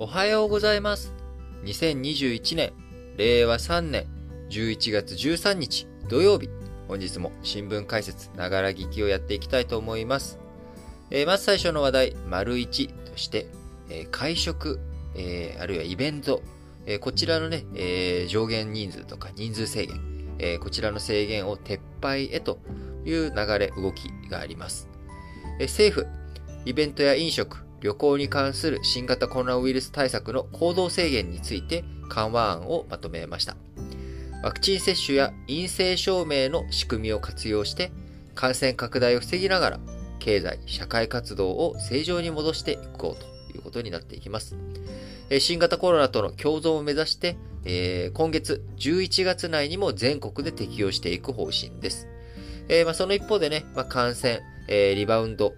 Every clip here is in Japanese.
おはようございます。2021年、令和3年11月13日土曜日、本日も新聞解説、ながら聞きをやっていきたいと思います。えーまず最初の話題、丸1として、えー会食、えーあるいはイベント、えーこちらのね、えー上限人数とか人数制限、えーこちらの制限を撤廃へという流れ、動きがあります。えー政府、イベントや飲食、旅行に関する新型コロナウイルス対策の行動制限について緩和案をまとめました。ワクチン接種や陰性証明の仕組みを活用して感染拡大を防ぎながら経済、社会活動を正常に戻していこうということになっていきます。新型コロナとの共存を目指して、えー今月11月内にも全国で適用していく方針です。えーまあ、その一方でね、まあ、感染、えーリバウンド、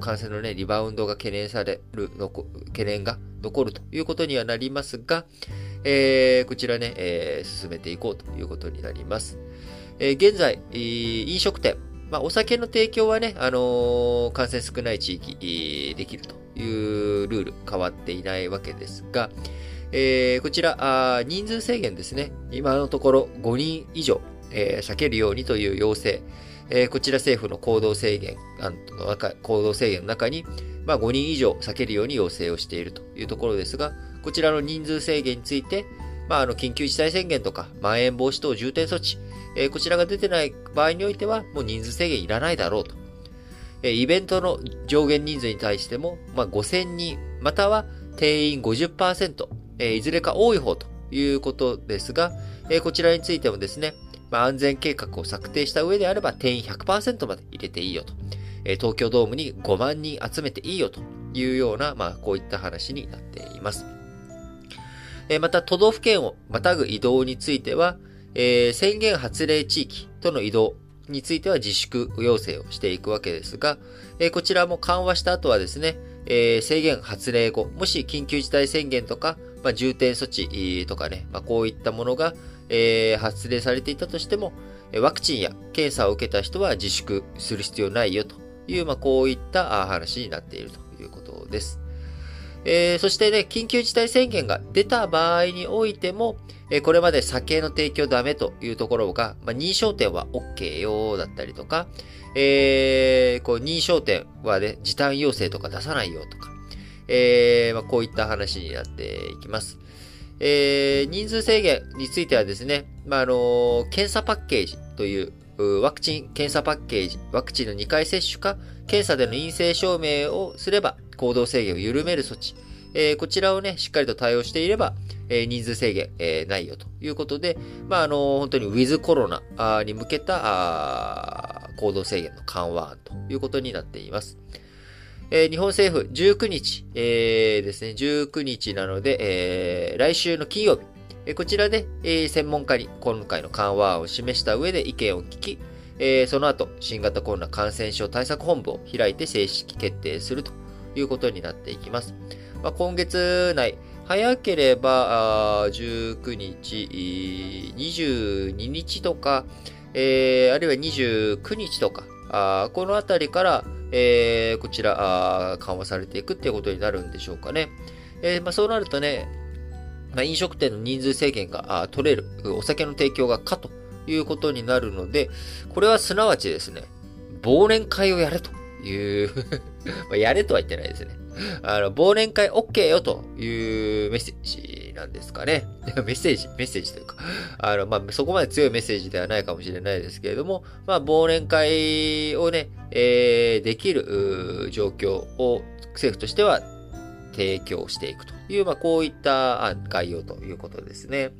感染のね、リバウンドが懸念される、の懸念が残るということにはなりますが、えーこちらね、えー進めていこうということになります。えー現在、飲食店、まあ、お酒の提供はね、あのー感染少ない地域、できるというルール変わっていないわけですが、えーこちらあ、人数制限ですね。今のところ5人以上、えー避けるようにという要請、えーこちら政府の行動制限の中、行動制限の中に、まあ、5人以上避けるように要請をしているというところですが、こちらの人数制限について、まあ、あの、緊急事態宣言とか、まん延防止等重点措置、えーこちらが出てない場合においては、もう人数制限いらないだろうと。えーイベントの上限人数に対しても、まあ、5000人、または定員50%、えーいずれか多い方ということですが、えーこちらについてもですね、まあ、安全計画を策定した上であれば定員100%まで入れていいよと。え東京ドームに5万人集めていいよというような、まあ、こういった話になっています。えまた、都道府県をまたぐ移動については、えー宣言発令地域との移動については自粛要請をしていくわけですが、えーこちらも緩和した後はですね、えー制限発令後、もし緊急事態宣言とか、まあ、重点措置とかね、まあ、こういったものが、えー発令されていたとしても、ワクチンや検査を受けた人は自粛する必要ないよという、まあ、こういった話になっているということです。えーそしてね、緊急事態宣言が出た場合においても、えーこれまで酒の提供ダメというところが、まあ、認証店は OK よだったりとか、えーこう認証店はね、時短要請とか出さないよとか、えまあ、こういった話になっていきます。えー人数制限についてはですね、まあ、あの検査パッケージという、ワクチン検査パッケージ、ワクチンの2回接種か、検査での陰性証明をすれば行動制限を緩める措置、えーこちらをね、しっかりと対応していれば、えー人数制限、えーないよということで、まあ、あの本当にウィズコロナに向けた行動制限の緩和案ということになっています。えー日本政府19日、えーですね、19日なので、えー来週の金曜日、えーこちらで、えー専門家に今回の緩和案を示した上で意見を聞き、えーその後、新型コロナ感染症対策本部を開いて正式決定するということになっていきます。まあ、今月内、早ければ、あ19日、22日とか、えーあるいは29日とか、あこの辺りから、えーこちらあ緩和されていくっていうことになるんでしょうかね。えーまあ、そうなるとね、まあ、飲食店の人数制限があ取れる、お酒の提供が可ということになるので、これはすなわちですね、忘年会をやれという まやれとは言ってないですね。あの、忘年会 OK よというメッセージなんですかね。メッセージ、メッセージというか、あの、まあ、そこまで強いメッセージではないかもしれないですけれども、まあ、忘年会をね、えーできる状況を政府としては提供していくという、まあ、こういった概要ということですね。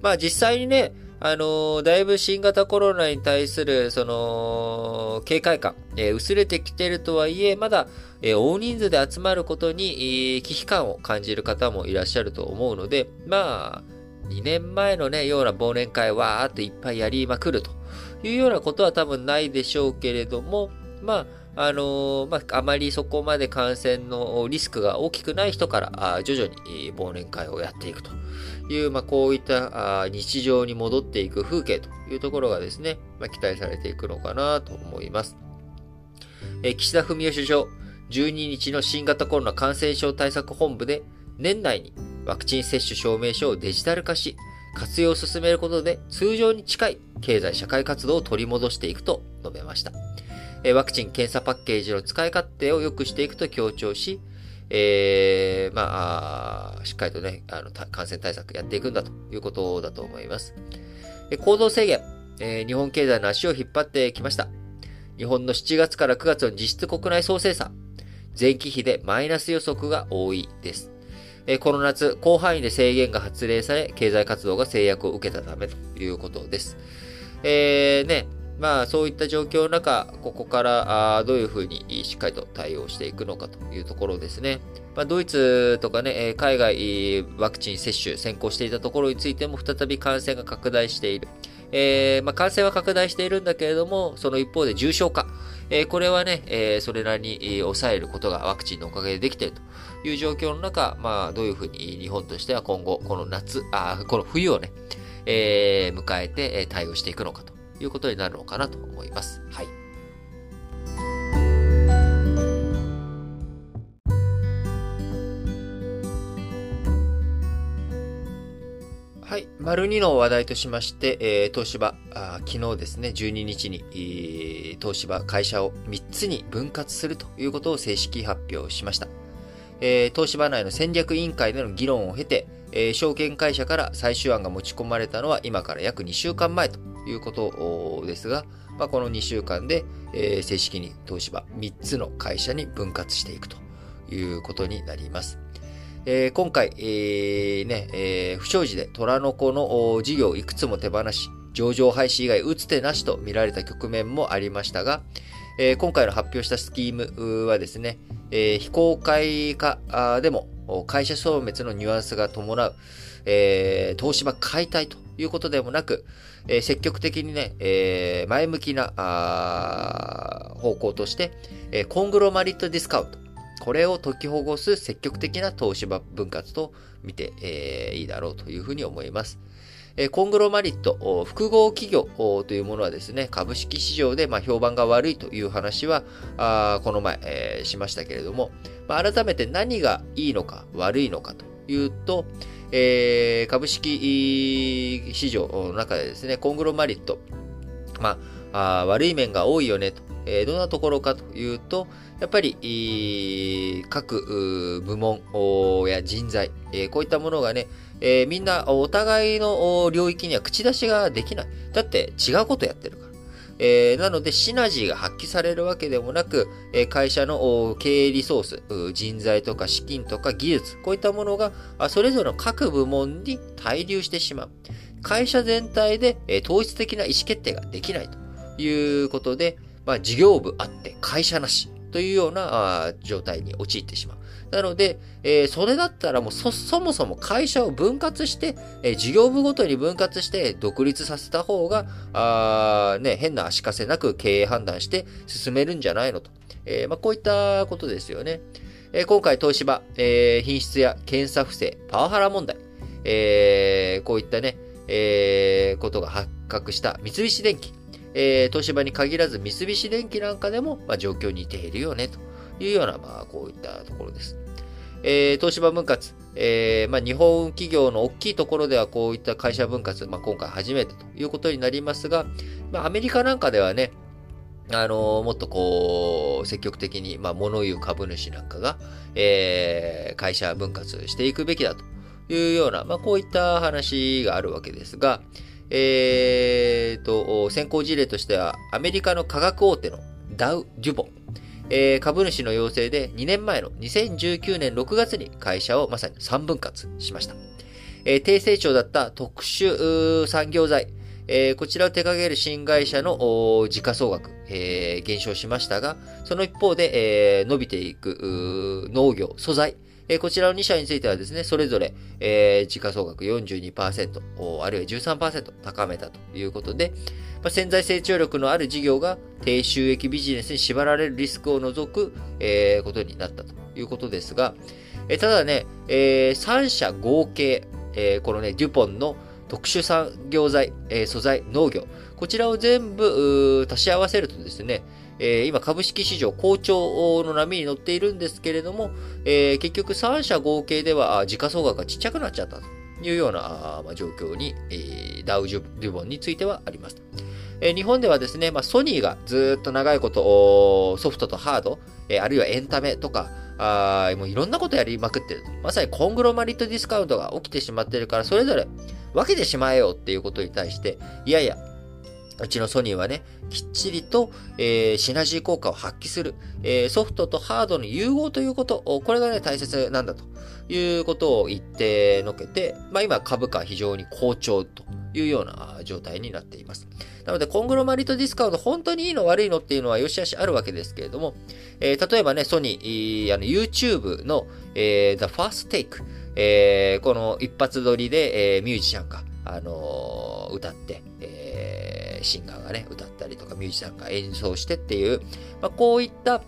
まあ、実際にね、あのだいぶ新型コロナに対する、その、警戒感、えー薄れてきてるとはいえ、まだ、え大人数で集まることに、危機感を感じる方もいらっしゃると思うので、まあ、2年前のね、ような忘年会わーっといっぱいやりまくるというようなことは多分ないでしょうけれども、まあ、あのーまあ、あまりそこまで感染のリスクが大きくない人から、あ徐々に忘年会をやっていくという、まあ、こういったあ日常に戻っていく風景というところがですね、まあ、期待されていくのかなと思います。え岸田文雄首相、12日の新型コロナ感染症対策本部で、年内にワクチン接種証明書をデジタル化し、活用を進めることで通常に近い経済社会活動を取り戻していくと述べました。ワクチン・検査パッケージの使い勝手を良くしていくと強調し、えー、まあ、しっかりとね、あの、感染対策やっていくんだということだと思います。行動制限、えー、日本経済の足を引っ張ってきました。日本の7月から9月の実質国内総生産、前期比でマイナス予測が多いです。この夏、広範囲で制限が発令され、経済活動が制約を受けたためということです。えー、ね、まあそういった状況の中、ここからどういうふうにしっかりと対応していくのかというところですね。まあ、ドイツとかね、海外ワクチン接種先行していたところについても再び感染が拡大している。えー、まあ、感染は拡大しているんだけれども、その一方で重症化。え、これはね、え、それなりに抑えることがワクチンのおかげでできているという状況の中、まあ、どういうふうに日本としては今後、この夏、あ、この冬をね、え、迎えて対応していくのかということになるのかなと思います。はい。丸2の話題としまして、えー、東芝、あ昨日ですね、12日に、えー、東芝会社を3つに分割するということを正式発表しました。えー、東芝内の戦略委員会での議論を経て、えー、証券会社から最終案が持ち込まれたのは今から約2週間前ということですが、まあ、この2週間で、えー、正式に東芝3つの会社に分割していくということになります。えー、今回、えー、ね、えー、不祥事で虎の子の事業をいくつも手放し、上場廃止以外打つ手なしと見られた局面もありましたが、えー、今回の発表したスキームはですね、えー、非公開化でも会社消滅のニュアンスが伴う、えー、東芝解体ということでもなく、えー、積極的にね、えー、前向きな方向として、えー、コングロマリットディスカウント。これを解きほぐす積極的な東芝分割と見て、えー、いいだろうというふうに思います。えコングロマリット、複合企業というものはですね、株式市場でま評判が悪いという話は、あこの前、えー、しましたけれども、まあ、改めて何がいいのか悪いのかというと、えー、株式市場の中でですね、コングロマリット、まあ、あ悪い面が多いよねと、えー、どんなところかというと、やっぱり、各部門や人材、えー、こういったものがね、えー、みんなお互いの領域には口出しができない。だって違うことやってるから。えー、なので、シナジーが発揮されるわけでもなく、えー、会社の経営リソース、人材とか資金とか技術、こういったものが、それぞれの各部門に滞留してしまう。会社全体で、えー、統一的な意思決定ができないということで、まあ、事業部あって会社なしというような状態に陥ってしまう。なので、えー、それだったらもうそ、そもそも会社を分割して、えー、事業部ごとに分割して独立させた方が、あね、変な足かせなく経営判断して進めるんじゃないのと。えー、まあ、こういったことですよね。え今回東芝、え品質や検査不正、パワハラ問題、えこういったね、えことが発覚した三菱電機、え東芝に限らず三菱電機なんかでも、まあ、状況に似ているよね、というような、まあ、こういったところです。えー、東芝分割、えー、まあ、日本企業の大きいところではこういった会社分割、まあ、今回初めてということになりますが、まあ、アメリカなんかではね、あの、もっとこう、積極的に、まあ、物言う株主なんかが、えー、会社分割していくべきだというような、まあ、こういった話があるわけですが、えーと、先行事例としては、アメリカの科学大手のダウ・デュボン、えー、株主の要請で2年前の2019年6月に会社をまさに3分割しました。えー、低成長だった特殊産業財、えー、こちらを手掛ける新会社の時価総額、えー、減少しましたが、その一方で、えー、伸びていく農業、素材、え、こちらの2社についてはですね、それぞれ、えー、時価総額42%、あるいは13%高めたということで、まあ、潜在成長力のある事業が低収益ビジネスに縛られるリスクを除く、えー、ことになったということですが、え、ただね、えー、3社合計、え、このね、デュポンの特殊産業材、え、素材、農業、こちらを全部足し合わせるとですね、えー、今株式市場好調の波に乗っているんですけれども、えー、結局3社合計では時価総額がちっちゃくなっちゃったというような、ま、状況に、えー、ダウジュボンについてはあります。え、日本ではですね、まあ、ソニーがずっと長いことソフトとハード、え、あるいはエンタメとか、あもういろんなことやりまくってる。まさにコングロマリットディスカウントが起きてしまってるから、それぞれ分けてしまえよっていうことに対して、いやいや、うちのソニーはね、きっちりと、えー、シナジー効果を発揮する、えー、ソフトとハードの融合ということ、これがね、大切なんだということを言ってのけて、まあ今株価非常に好調というような状態になっています。なので、コングロマリットディスカウント、本当にいいの悪いのっていうのはよしあしあるわけですけれども、えー、例えばね、ソニー、あの YouTube の、えー、The First Take、えー、この一発撮りで、えー、ミュージシャンが、あのー、歌って、シンガーがね、歌ったりとか、ミュージシャンが演奏してっていう、まあ、こういった、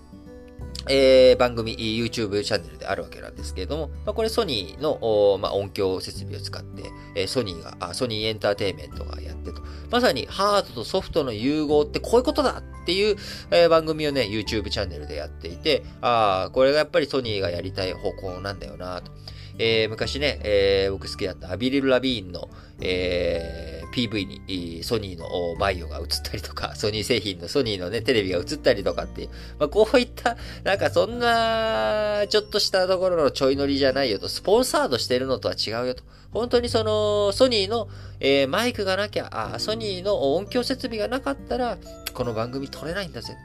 えー、番組、YouTube チャンネルであるわけなんですけれども、まあ、これソニーの、まあ、音響設備を使って、えー、ソニーがあ、ソニーエンターテイメントがやってと。まさにハードとソフトの融合ってこういうことだっていう、えー、番組をね、YouTube チャンネルでやっていて、ああ、これがやっぱりソニーがやりたい方向なんだよなと。えー、昔ね、えー、僕好きだったアビリル・ラビーンの、えー、PV にソニーのバイオが映ったりとか、ソニー製品のソニーのね、テレビが映ったりとかっていう、まあ、こういった、なんかそんな、ちょっとしたところのちょい乗りじゃないよと、スポンサードしてるのとは違うよと。本当にその、ソニーの、えー、マイクがなきゃ、あ、ソニーの音響設備がなかったら、この番組撮れないんだぜ。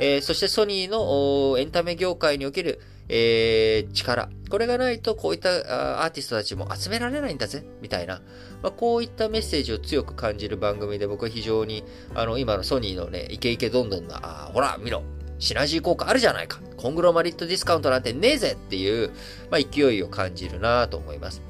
えー、そしてソニーのエンタメ業界における、えー、力。これがないとこういったアーティストたちも集められないんだぜ、みたいな。まあ、こういったメッセージを強く感じる番組で僕は非常に、あの、今のソニーのね、イケイケどんどんな、あほら、見ろ、シナジー効果あるじゃないか。コングロマリットディスカウントなんてねえぜっていう、まあ、勢いを感じるなと思います。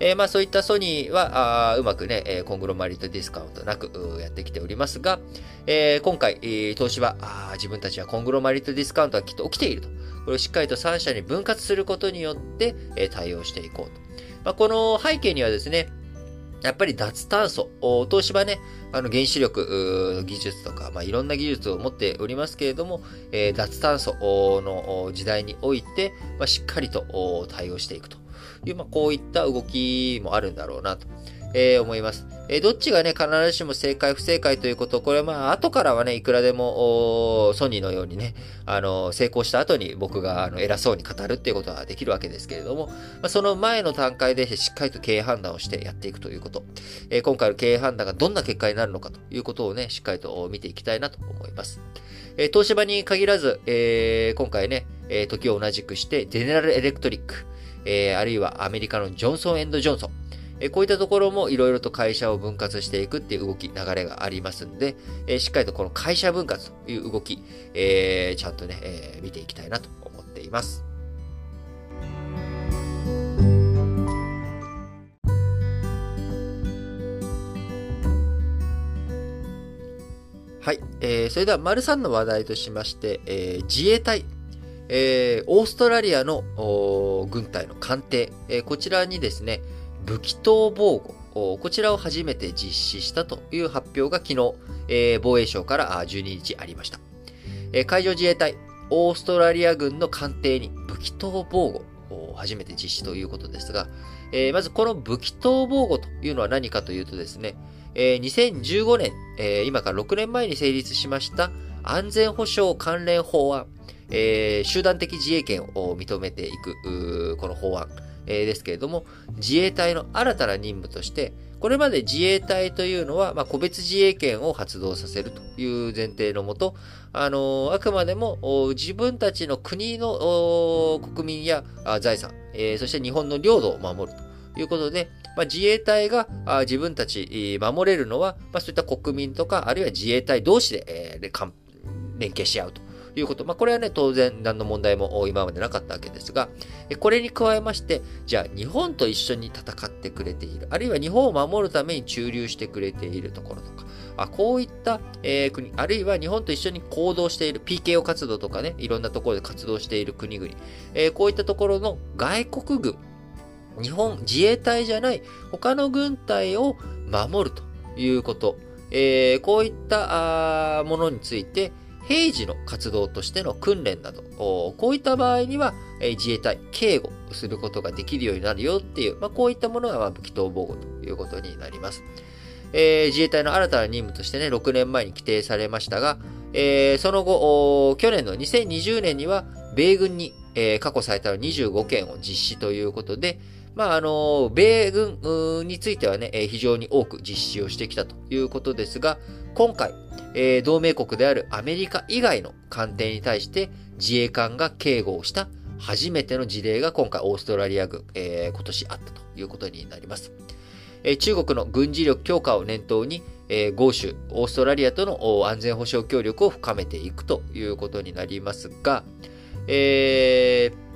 えー、まあそういったソニーは、あうまくね、え、コングロマリットディスカウントなくやってきておりますが、え、今回、えー、東芝あ、自分たちはコングロマリットディスカウントはきっと起きていると。これをしっかりと3社に分割することによって、え、対応していこうと。まあ、この背景にはですね、やっぱり脱炭素。東芝ね、あの原子力技術とか、まあ、いろんな技術を持っておりますけれども、えー、脱炭素の時代において、まあ、しっかりと対応していくと。いう、まあ、こういった動きもあるんだろうなと。えー、思います。えー、どっちがね、必ずしも正解不正解ということ、これはまあ、後からはね、いくらでも、ソニーのようにね、あの、成功した後に僕があの偉そうに語るっていうことはできるわけですけれども、まあ、その前の段階でしっかりと経営判断をしてやっていくということ、えー、今回の経営判断がどんな結果になるのかということをね、しっかりと見ていきたいなと思います。え東芝に限らず、え今回ね、え時を同じくして、ゼネラルエレクトリック、えー、あるいはアメリカのジョンソンジョンソン、えー、こういったところもいろいろと会社を分割していくっていう動き、流れがありますんで、えー、しっかりとこの会社分割という動き、えー、ちゃんとね、えー、見ていきたいなと思っています。はい。えー、それでは、丸3の話題としまして、えー、自衛隊えー、オーストラリアの軍隊の艦艇、えー、こちらにですね、武器等防護、こちらを初めて実施したという発表が昨日、えー、防衛省から12日ありました。えー、海上自衛隊、オーストラリア軍の艦艇に武器等防護を初めて実施ということですが、えー、まずこの武器等防護というのは何かというとですね、えー、2015年、えー、今から6年前に成立しました安全保障関連法案、えー、集団的自衛権を認めていく、この法案、えー、ですけれども、自衛隊の新たな任務として、これまで自衛隊というのは、まあ、個別自衛権を発動させるという前提のもと、あのー、あくまでも自分たちの国の国民や財産、えー、そして日本の領土を守るということで、まあ、自衛隊が自分たち守れるのは、まあ、そういった国民とか、あるいは自衛隊同士で、えー、連携し合うと。いうこと。まあ、これはね、当然何の問題も今までなかったわけですが、これに加えまして、じゃあ日本と一緒に戦ってくれている、あるいは日本を守るために駐留してくれているところとか、あこういった、えー、国、あるいは日本と一緒に行動している PKO 活動とかね、いろんなところで活動している国々、えー、こういったところの外国軍、日本自衛隊じゃない他の軍隊を守るということ、えー、こういったものについて、平時の活動としての訓練など、こういった場合には、自衛隊、警護することができるようになるよっていう、まあ、こういったものが、ま武器統防護ということになります。えー、自衛隊の新たな任務としてね、6年前に規定されましたが、えー、その後、去年の2020年には、米軍に、えー、過去最多の25件を実施ということで、まあ、あの、米軍についてはね、非常に多く実施をしてきたということですが、今回、えー、同盟国であるアメリカ以外の艦艇に対して自衛艦が警護をした初めての事例が今回オーストラリア軍、えー、今年あったということになります。えー、中国の軍事力強化を念頭に、え、豪州、オーストラリアとの安全保障協力を深めていくということになりますが、えー、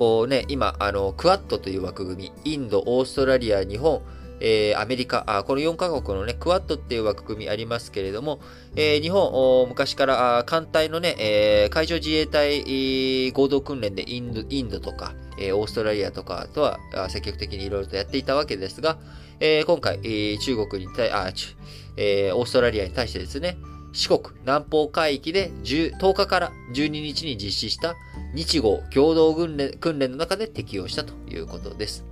こうね、今、あの、クワッドという枠組み、インド、オーストラリア、日本、えー、アメリカあ、この4カ国のね、クワッドっていう枠組みありますけれども、えー、日本、昔から艦隊のね、えー、海上自衛隊合同訓練でインドインドとか、えー、オーストラリアとかとは積極的にいろいろとやっていたわけですが、えー、今回、えー、中国に対、あ、えー、オーストラリアに対してですね、四国南方海域で 10, 10日から12日に実施した日豪共同訓練訓練の中で適用したということです。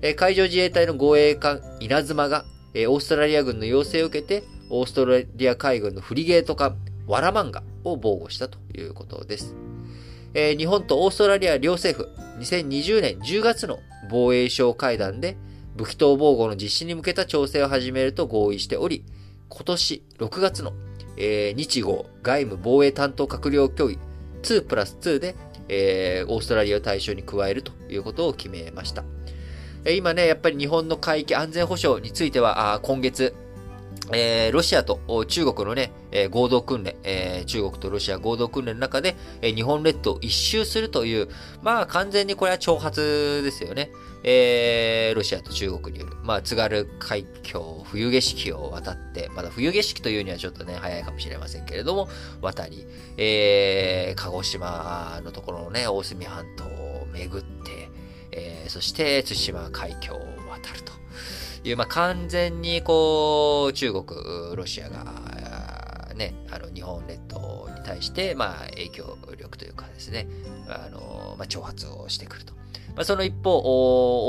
え海上自衛隊の護衛艦稲妻が、えオーストラリア軍の要請を受けて、オーストラリア海軍のフリゲート艦ワラマンガを防護したということです。え日本とオーストラリア両政府、2020年10月の防衛省会談で、武器等防護の実施に向けた調整を始めると合意しており、今年6月の、えー、日豪外務防衛担当閣僚協議2プラス2で、えー、オーストラリアを対象に加えるということを決めました。今ね、やっぱり日本の海域安全保障については、今月、えー、ロシアと中国のね、えー、合同訓練、えー、中国とロシア合同訓練の中で、え、日本列島を一周するという、まあ完全にこれは挑発ですよね。え、ロシアと中国による、まあ津軽海峡冬景色を渡って、まだ冬景色というにはちょっとね、早いかもしれませんけれども、渡り、え、鹿児島のところのね、大隅半島を巡って、え、そして対馬海峡を渡るという、まあ、完全にこう、中国、ロシアが、ね、あの、日本列島に対して、まあ、影響力というかですね、あの、まあ、挑発をしてくると。まあ、その一方、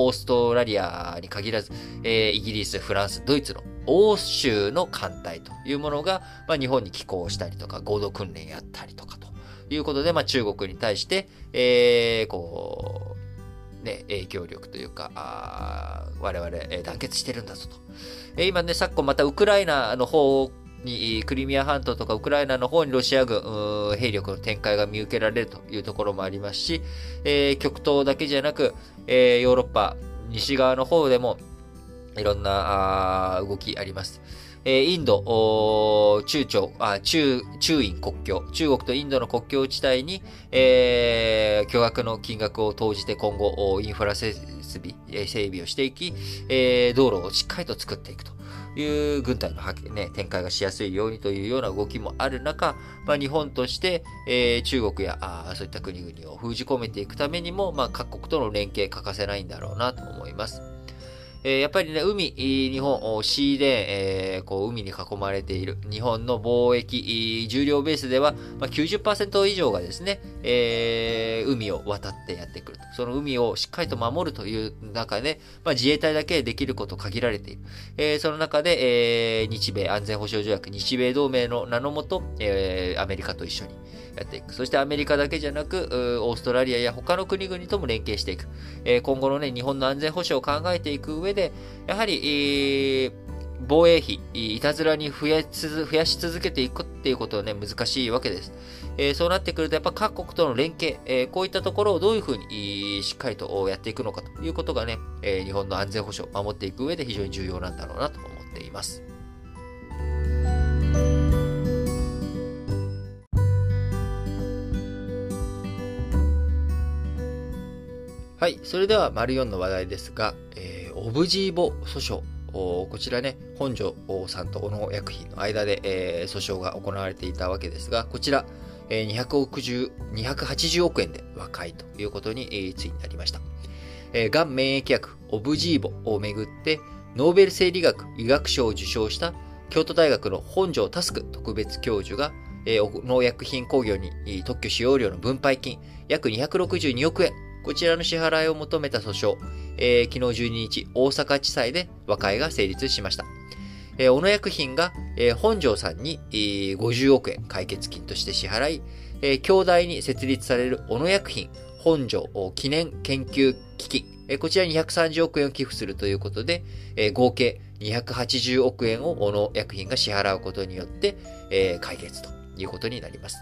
オーストラリアに限らず、えー、イギリス、フランス、ドイツの欧州の艦隊というものが、まあ、日本に寄港したりとか、合同訓練やったりとかということで、まあ、中国に対して、えー、こう、ね、影響力というか、あ我々、団結してるんだぞと。え今ね、昨今またウクライナの方に、クリミア半島とかウクライナの方にロシア軍、兵力の展開が見受けられるというところもありますし、えー、極東だけじゃなく、えー、ヨーロッパ、西側の方でも、いろんな動きあります。えインド、中朝、あ中、中印国境、中国とインドの国境地帯に、えー、巨額の金額を投じて今後、インフラ設備、整備をしていき、えー、道路をしっかりと作っていくと。いう軍隊の、ね、展開がしやすいようにというような動きもある中、まあ、日本として、えー、中国やあそういった国々を封じ込めていくためにも、まあ、各国との連携欠かせないんだろうなと思います。えー、やっぱりね、海、日本、シーレーン、海に囲まれている日本の貿易、重量ベースでは、まあ、90%以上がですね、えー、海を渡ってやってくると。その海をしっかりと守るという中で、まあ、自衛隊だけでできること限られている。えー、その中で、えー、日米安全保障条約、日米同盟の名のもと、えー、アメリカと一緒にやっていく。そしてアメリカだけじゃなく、オーストラリアや他の国々とも連携していく。えー、今後のね、日本の安全保障を考えていく上で、やはり、えー、防衛費、いたずらに増や増やし続けていくっていうことはね、難しいわけです。えー、そうなってくると、やっぱ各国との連携、えー、こういったところをどういうふうにしっかりとやっていくのかということがね、えー、日本の安全保障を守っていく上で非常に重要なんだろうなと思っています。はい。それでは、丸4の話題ですが、えー、オブジーボ訴訟。こちらね、本庄さんと小野薬品の間で、えー、訴訟が行われていたわけですが、こちら、えー、260 280億円で和解ということに、えー、ついになりました。えー、がん免疫薬オブジーボをめぐって、ノーベル生理学医学賞を受賞した京都大学の本庄タスク特別教授が、えー、農薬品工業に特許使用料の分配金、約262億円、こちらの支払いを求めた訴訟、えー、昨日12日、大阪地裁で和解が成立しました。えー、小野薬品が、えー、本庄さんに、えー、50億円解決金として支払い、えー、兄弟に設立される小野薬品本庄記念研究基金、えー、こちらに130億円を寄付するということで、えー、合計280億円を小野薬品が支払うことによって、えー、解決ということになります。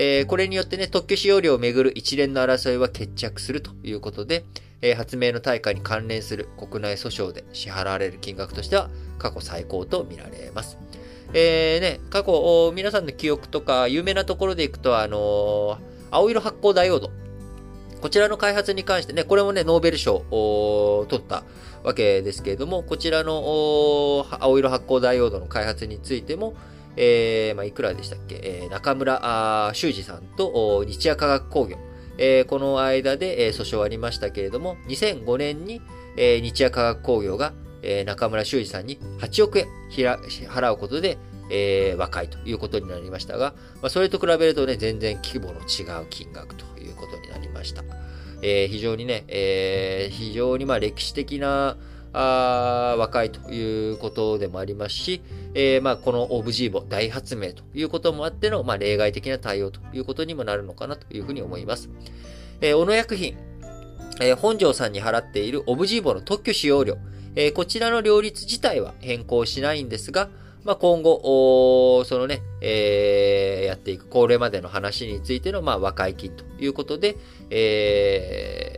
えー、これによってね、特許使用料をめぐる一連の争いは決着するということで、えー、発明の対価に関連する国内訴訟で支払われる金額としては過去最高と見られます。えー、ね、過去、皆さんの記憶とか、有名なところでいくと、あの、青色発光ダイオード。こちらの開発に関してね、これもね、ノーベル賞を取ったわけですけれども、こちらの青色発光ダイオードの開発についても、えー、まあ、いくらでしたっけ、えー、中村修二さんと日夜科学工業、えー、この間で、えー、訴訟ありましたけれども、2005年に、えー、日夜科学工業が、えー、中村修二さんに8億円払うことで、えー、和解ということになりましたが、まあ、それと比べるとね、全然規模の違う金額ということになりました。えー、非常にね、えー、非常にまあ歴史的なあ和解ということでもありますし、えー、まあこのオブジーボ大発明ということもあっての、まあ、例外的な対応ということにもなるのかなというふうに思います。えー、小野薬品、えー、本庄さんに払っているオブジーボの特許使用料、えー、こちらの両立自体は変更しないんですが、まあ、今後、そのね、えー、やっていく、これまでの話についての、まあ、和解金ということで、えー、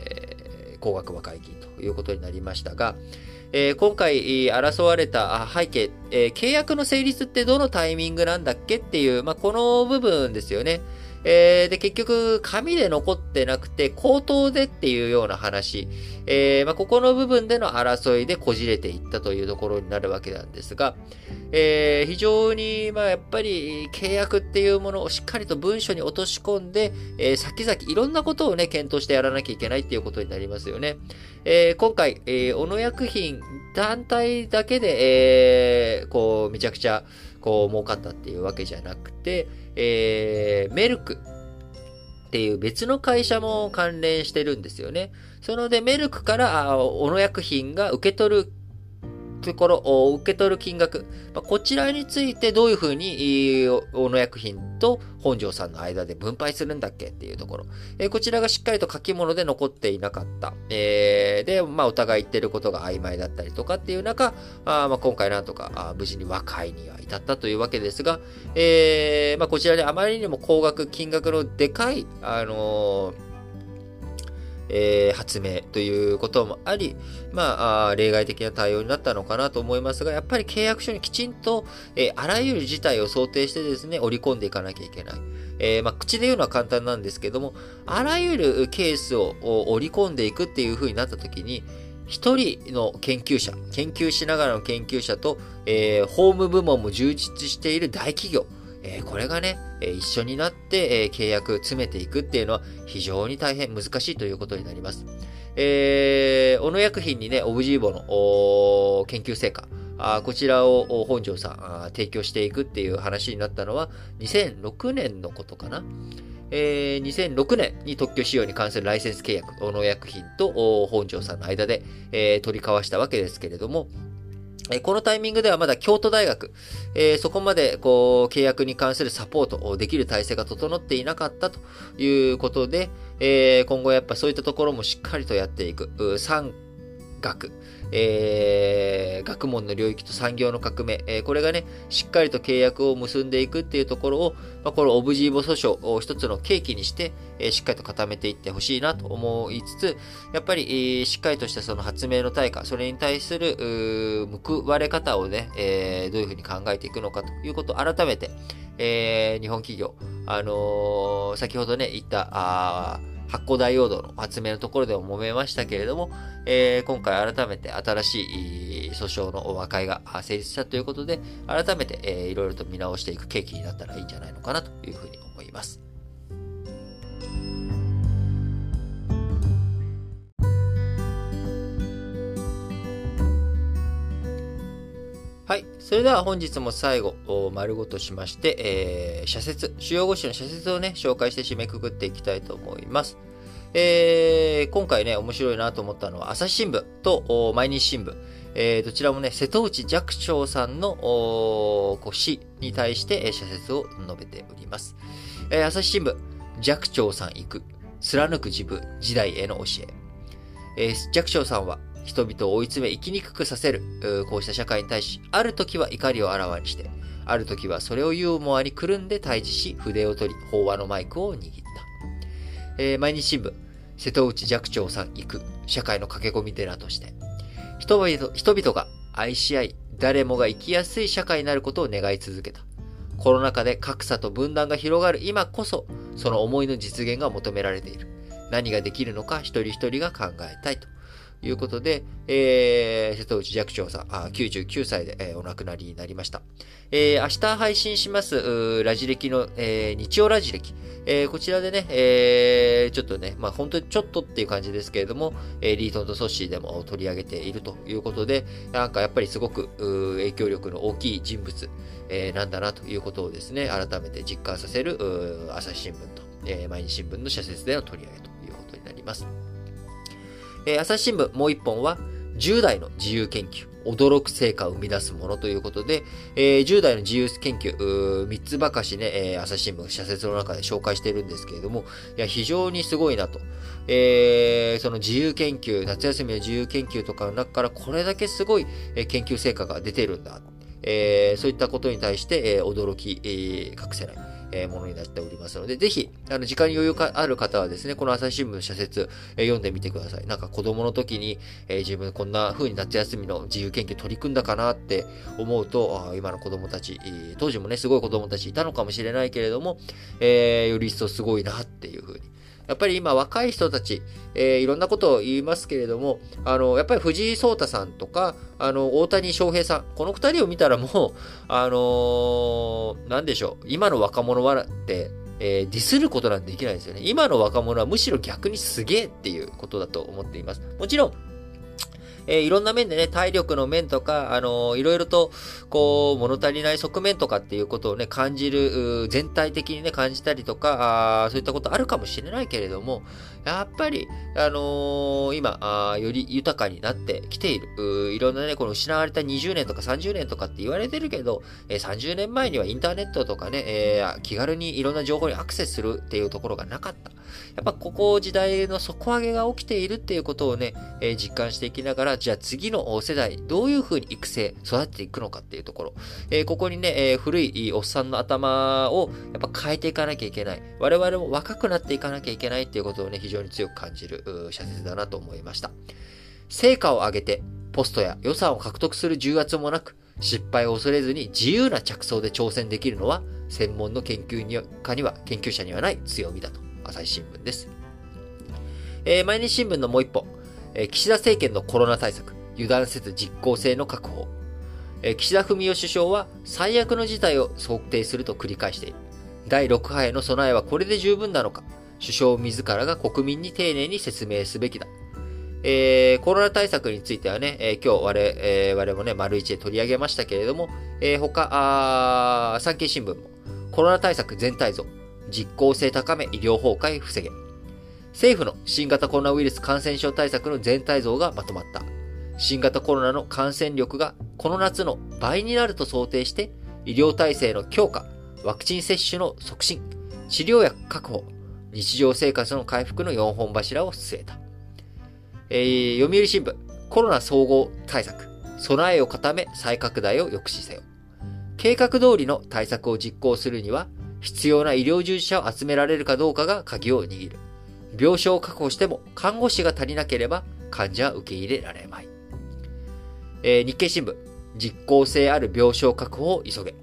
高額和解金ということになりましたが、えー、今回争われた背景、えー、契約の成立ってどのタイミングなんだっけっていう、まあ、この部分ですよね。えー、で、結局、紙で残ってなくて、口頭でっていうような話。えー、まあ、ここの部分での争いでこじれていったというところになるわけなんですが、えー、非常に、まあ、やっぱり、契約っていうものをしっかりと文書に落とし込んで、えー、先々いろんなことをね、検討してやらなきゃいけないっていうことになりますよね。えー、今回、えー、小野薬品団体だけで、えー、こう、めちゃくちゃ、こう、儲かったっていうわけじゃなくて、えー、メルクっていう別の会社も関連してるんですよね。そので、メルクから、あ小野薬品が受け取るところを、受け取る金額、こちらについてどういうふうに、大野薬品と本庄さんの間で分配するんだっけっていうところ。えこちらがしっかりと書き物で残っていなかった。え、で、まあ、お互い言ってることが曖昧だったりとかっていう中、あま、今回なんとか無事に和解には至ったというわけですが、え、ま、こちらであまりにも高額、金額のでかい、あのーえー、発明ということもあり、まあ、例外的な対応になったのかなと思いますが、やっぱり契約書にきちんと、えー、あらゆる事態を想定してですね、織り込んでいかなきゃいけない。えー、まあ、口で言うのは簡単なんですけども、あらゆるケースを織り込んでいくっていう風になった時に、一人の研究者、研究しながらの研究者と、えー、法務部門も充実している大企業、えー、これがね、え一緒になって、え契約詰めていくっていうのは非常に大変難しいということになります。えー、小野薬品にね、オブジーボの研究成果、あこちらを本庄さん提供していくっていう話になったのは2006年のことかな。えー、2006年に特許使用に関するライセンス契約、小野薬品と本庄さんの間で、えー、取り交わしたわけですけれども、このタイミングではまだ京都大学、えー、そこまでこう契約に関するサポートをできる体制が整っていなかったということで、えー、今後やっぱそういったところもしっかりとやっていく。3学、えー、学問の領域と産業の革命、えー、これがね、しっかりと契約を結んでいくっていうところを、まあ、このオブジーボ訴訟を一つの契機にして、えー、しっかりと固めていってほしいなと思いつつ、やっぱり、えー、しっかりとしたその発明の対価、それに対する、報われ方をね、えー、どういうふうに考えていくのかということを改めて、えー、日本企業、あのー、先ほどね、言った、あ発光ダイオードの発明のところでも揉めましたけれども、えー、今回改めて新しい訴訟の和解が成立したということで、改めて、えー、いろいろと見直していく契機になったらいいんじゃないのかなというふうに思います。はい。それでは本日も最後、丸ごとしまして、えー、社説、主要語詞の社説をね、紹介して締めくくっていきたいと思います。えー、今回ね、面白いなと思ったのは、朝日新聞と毎日新聞。えー、どちらもね、瀬戸内寂聴さんのこう詩に対して、えー、社説を述べております。えー、朝日新聞、寂聴さん行く、貫く自分、時代への教え。えー、寂聴さんは、人々を追い詰め生きにくくさせる、こうした社会に対し、ある時は怒りをあらわにして、ある時はそれをユーモアにくるんで対峙し、筆を取り、法話のマイクを握った。えー、毎日新聞、瀬戸内寂聴さん行く、社会の駆け込み寺として、人々人々が愛し合い、誰もが生きやすい社会になることを願い続けた。コロナ禍で格差と分断が広がる今こそ、その思いの実現が求められている。何ができるのか一人一人が考えたいと。ということで、えー、瀬戸内寂聴さん、あ99歳で、えー、お亡くなりになりました。えー、明日配信します、ラジ歴の、えー、日曜ラジ歴。えー、こちらでね、えー、ちょっとね、まあ本当にちょっとっていう感じですけれども、えー、リートンとソッシーでも取り上げているということで、なんかやっぱりすごく影響力の大きい人物、えー、なんだなということをですね、改めて実感させる朝日新聞と、えー、毎日新聞の社説での取り上げということになります。えー、朝日新聞もう一本は、10代の自由研究、驚く成果を生み出すものということで、えー、10代の自由研究、3つばかしね、えー、朝日新聞、社説の中で紹介してるんですけれども、いや、非常にすごいなと。えー、その自由研究、夏休みの自由研究とかの中からこれだけすごい研究成果が出てるんだ。えー、そういったことに対して、えー、驚き、えー、隠せない。えものになっておりますので、ぜひ、あの、時間に余裕がある方はですね、この朝日新聞の社説、え読んでみてください。なんか子供の時に、え自分こんな風に夏休みの自由研究取り組んだかなって思うと、今の子供たち、当時もね、すごい子供たちいたのかもしれないけれども、えー、より一層すごいなっていう風にやっぱり今若い人たち、えー、いろんなことを言いますけれども、あの、やっぱり藤井聡太さんとか、あの、大谷翔平さん、この二人を見たらもう、あのー、なんでしょう、今の若者はって、えー、ディスることなんてできないですよね。今の若者はむしろ逆にすげえっていうことだと思っています。もちろん、えー、いろんな面でね、体力の面とか、あのー、いろいろと、こう、物足りない側面とかっていうことをね、感じる、全体的にね、感じたりとか、あそういったことあるかもしれないけれども、やっぱり、あのー、今あ、より豊かになってきている。いろんなね、この失われた20年とか30年とかって言われてるけど、えー、30年前にはインターネットとかね、えー、気軽にいろんな情報にアクセスするっていうところがなかった。やっぱここ時代の底上げが起きているっていうことをね、え、実感していきながら、じゃあ次の世代、どういうふうに育成、育っていくのかっていうところ。え、ここにね、え、古いおっさんの頭をやっぱ変えていかなきゃいけない。我々も若くなっていかなきゃいけないっていうことをね、常に強く感じる社説だなと思いました。成果を上げて、ポストや予算を獲得する重圧もなく、失敗を恐れずに自由な着想で挑戦できるのは、専門の研究家には、研究者にはない強みだと。朝日新聞です。えー、毎日新聞のもう一本、えー、岸田政権のコロナ対策、油断せず実効性の確保。えー、岸田文雄首相は最悪の事態を想定すると繰り返している。第6波への備えはこれで十分なのか首相自らが国民に丁寧に説明すべきだ。えー、コロナ対策についてはね、えー、今日我,、えー、我もね、丸一で取り上げましたけれども、えー、他、あ産経新聞も、コロナ対策全体像、実効性高め医療崩壊防げ。政府の新型コロナウイルス感染症対策の全体像がまとまった。新型コロナの感染力がこの夏の倍になると想定して、医療体制の強化、ワクチン接種の促進、治療薬確保、日常生活の回復の4本柱を据えた。えー、読売新聞、コロナ総合対策、備えを固め再拡大を抑止せよ。計画通りの対策を実行するには、必要な医療従事者を集められるかどうかが鍵を握る。病床を確保しても看護師が足りなければ患者は受け入れられまい。えー、日経新聞、実効性ある病床確保を急げ。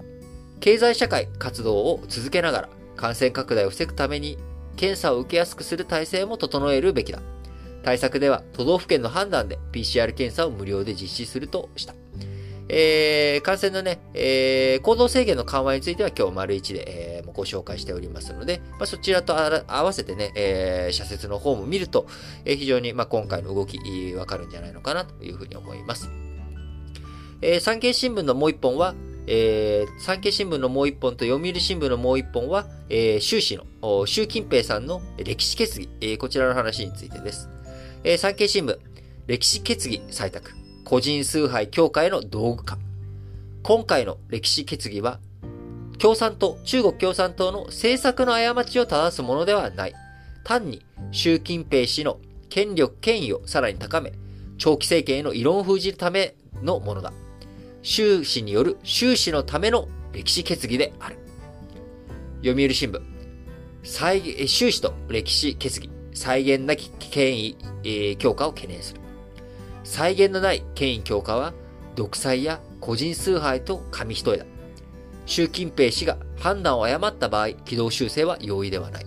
経済社会活動を続けながら感染拡大を防ぐために検査を受けやすくする体制も整えるべきだ。対策では都道府県の判断で PCR 検査を無料で実施するとした。えー、感染のね、えー、行動制限の緩和については今日丸一で、えー、ご紹介しておりますので、まあ、そちらと合わせてね、えー、社説の方も見ると、えー、非常に、まあ、今回の動き、わかるんじゃないのかなというふうに思います。えー、産経新聞のもう一本は、えー、産経新聞のもう一本と読売新聞のもう一本は、えー、習氏の、習近平さんの歴史決議、えー、こちらの話についてです。えー、産経新聞、歴史決議採択、個人崇拝強化への道具化。今回の歴史決議は、共産党、中国共産党の政策の過ちを正すものではない。単に習近平氏の権力、権威をさらに高め、長期政権への異論を封じるためのものだ。習氏による習氏のための歴史決議である。読売新聞。再習氏と歴史決議。再現なき権威、えー、強化を懸念する。再現のない権威強化は、独裁や個人崇拝と紙一重だ。習近平氏が判断を誤った場合、軌道修正は容易ではない。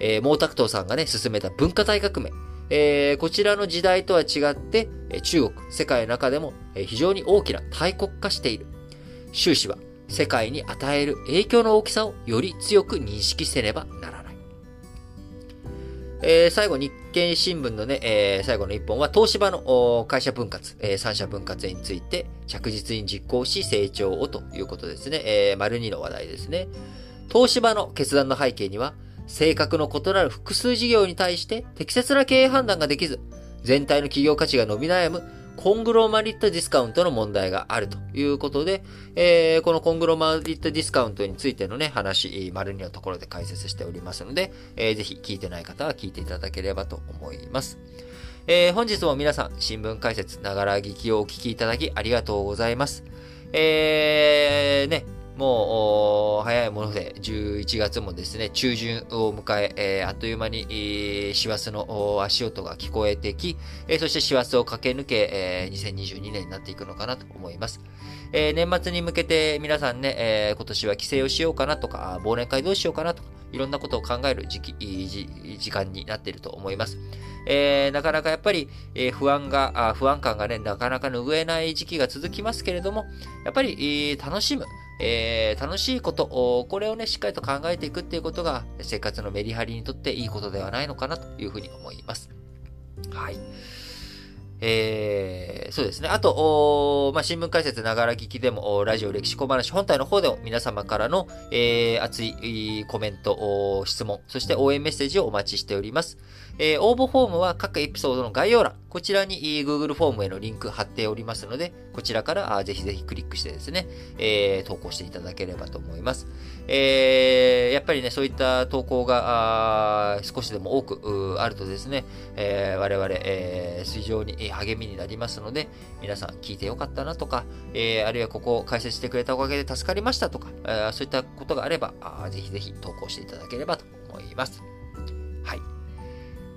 えー、毛沢東さんがね、進めた文化大革命。えー、こちらの時代とは違って、中国、世界の中でも非常に大きな大国化している。習氏は世界に与える影響の大きさをより強く認識せねばならない。えー、最後、日経新聞のね、えー、最後の一本は、東芝の会社分割、えー、三社分割について着実に実行し成長をということですね。えー、丸二の話題ですね。東芝の決断の背景には、性格の異なる複数事業に対して適切な経営判断ができず、全体の企業価値が伸び悩むコングロマリットディスカウントの問題があるということで、えー、このコングロマリットディスカウントについてのね、話、丸2のところで解説しておりますので、えー、ぜひ聞いてない方は聞いていただければと思います。えー、本日も皆さん、新聞解説、ながら聞きをお聞きいただきありがとうございます。えー、ね、もう、早いもので、11月もですね、中旬を迎え、えー、あっという間に、えー、師走の足音が聞こえてき、えー、そして師走を駆け抜け、えー、2022年になっていくのかなと思います。えー、年末に向けて皆さんね、えー、今年は帰省をしようかなとか、忘年会どうしようかなとか、いろんなことを考える時期、時間になっていると思います。えー、なかなかやっぱり、えー、不安が、不安感がね、なかなか拭えない時期が続きますけれども、やっぱり、えー、楽しむ、えー、楽しいこと、これをね、しっかりと考えていくっていうことが、生活のメリハリにとっていいことではないのかなというふうに思います。はい。えー、そうですね。あと、まあ、新聞解説ながら聞きでも、ラジオ歴史小話本体の方でも皆様からの、えー、熱いコメント、質問、そして応援メッセージをお待ちしております。えー、応募フォームは各エピソードの概要欄、こちらに Google フォームへのリンク貼っておりますので、こちらからぜひぜひクリックしてですね、えー、投稿していただければと思います。えー、やっぱりね、そういった投稿が少しでも多くあるとですね、えー、我々、えー、非常に励みになりますので、皆さん聞いてよかったなとか、えー、あるいはここを解説してくれたおかげで助かりましたとか、えー、そういったことがあれば、あぜひぜひ投稿していただければと思います。はい。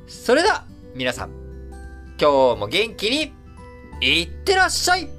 それでは、皆さん、今日も元気に、いってらっしゃい